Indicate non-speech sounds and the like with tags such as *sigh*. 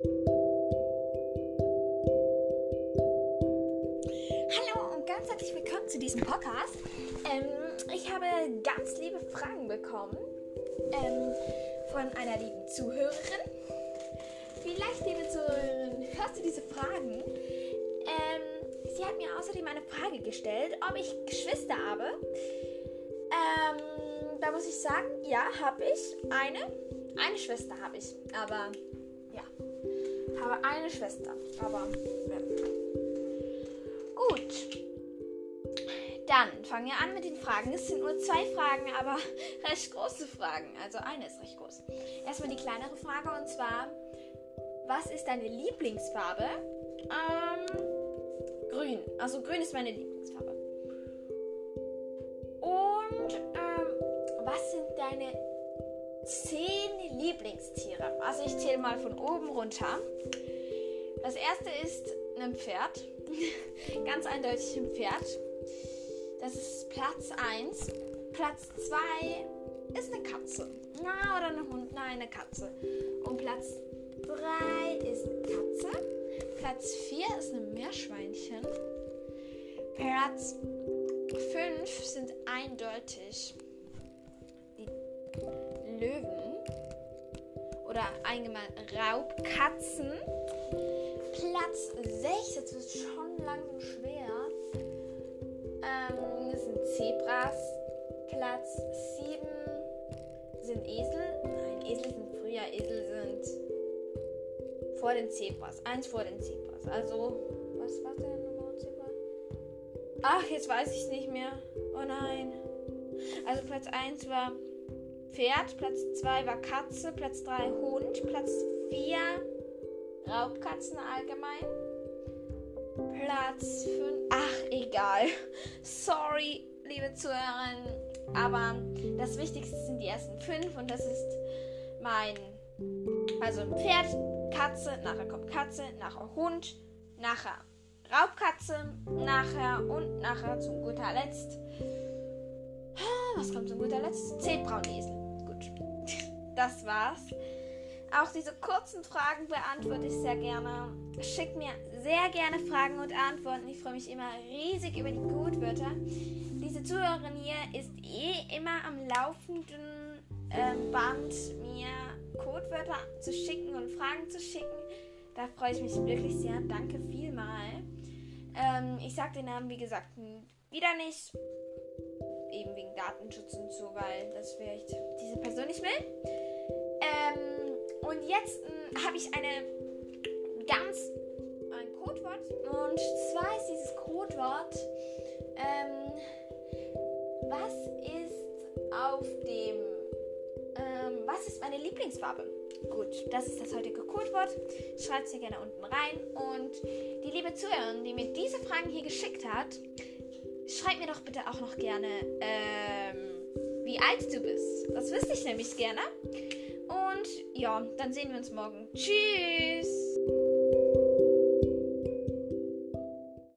Hallo und ganz herzlich willkommen zu diesem Podcast. Ähm, ich habe ganz liebe Fragen bekommen ähm, von einer lieben Zuhörerin. Vielleicht, liebe Zuhörerin, hörst du diese Fragen? Ähm, sie hat mir außerdem eine Frage gestellt, ob ich Geschwister habe. Ähm, da muss ich sagen, ja, habe ich. Eine. Eine Schwester habe ich. Aber, ja. Habe eine Schwester. Aber, ja. Gut. Dann fangen wir an mit den Fragen. Es sind nur zwei Fragen, aber *laughs* recht große Fragen. Also eine ist recht groß. Erstmal die kleinere Frage und zwar: Was ist deine Lieblingsfarbe? Ähm, grün. Also grün ist meine Lieblingsfarbe. Und ähm, was sind deine zehn Lieblingstiere? Also ich zähle mal von oben runter. Das erste ist ein Pferd. *laughs* Ganz eindeutig ein Pferd. Das ist Platz 1. Platz 2 ist eine Katze. Na, oder ein Hund. Nein, eine Katze. Und Platz 3 ist eine Katze. Platz 4 ist ein Meerschweinchen. Platz 5 sind eindeutig die. Oder allgemein Raubkatzen. Platz 6, jetzt wird es schon langsam schwer. Ähm, das sind Zebras. Platz 7 sind Esel. Nein, Esel sind früher. Esel sind vor den Zebras. Eins vor den Zebras. Also, was war der Nummer Zebra? Ach, jetzt weiß ich es nicht mehr. Oh nein. Also Platz 1 war Pferd, Platz 2 war Katze, Platz 3 Hund, Platz 4 Raubkatzen allgemein. Platz 5. Ach, egal. Sorry, liebe Zuhörerinnen. Aber das Wichtigste sind die ersten 5 und das ist mein. Also Pferd, Katze, nachher kommt Katze, nachher Hund, nachher Raubkatze, nachher und nachher zum guter Letzt. Was kommt zum guter Letzt? Esel. Gut. Das war's. Auch diese kurzen Fragen beantworte ich sehr gerne. Schickt mir sehr gerne Fragen und Antworten. Ich freue mich immer riesig über die Codewörter. Diese Zuhörerin hier ist eh immer am laufenden ähm, Band, mir Codewörter zu schicken und Fragen zu schicken. Da freue ich mich wirklich sehr. Danke vielmal. Ähm, ich sage den Namen, wie gesagt, wieder nicht. Eben wegen Datenschutz und so, weil das vielleicht diese Person nicht will. Ähm, und jetzt hm, habe ich eine ganz ein Codewort. Und zwar ist dieses Codewort, ähm, was ist auf dem, ähm, was ist meine Lieblingsfarbe? Gut, das ist das heutige Codewort. Schreibt es hier gerne unten rein. Und die liebe Zuhörerin, die mir diese Fragen hier geschickt hat, schreibt mir doch bitte auch noch gerne, ähm, wie alt du bist. Das wüsste ich nämlich gerne. Und ja, dann sehen wir uns morgen. Tschüss!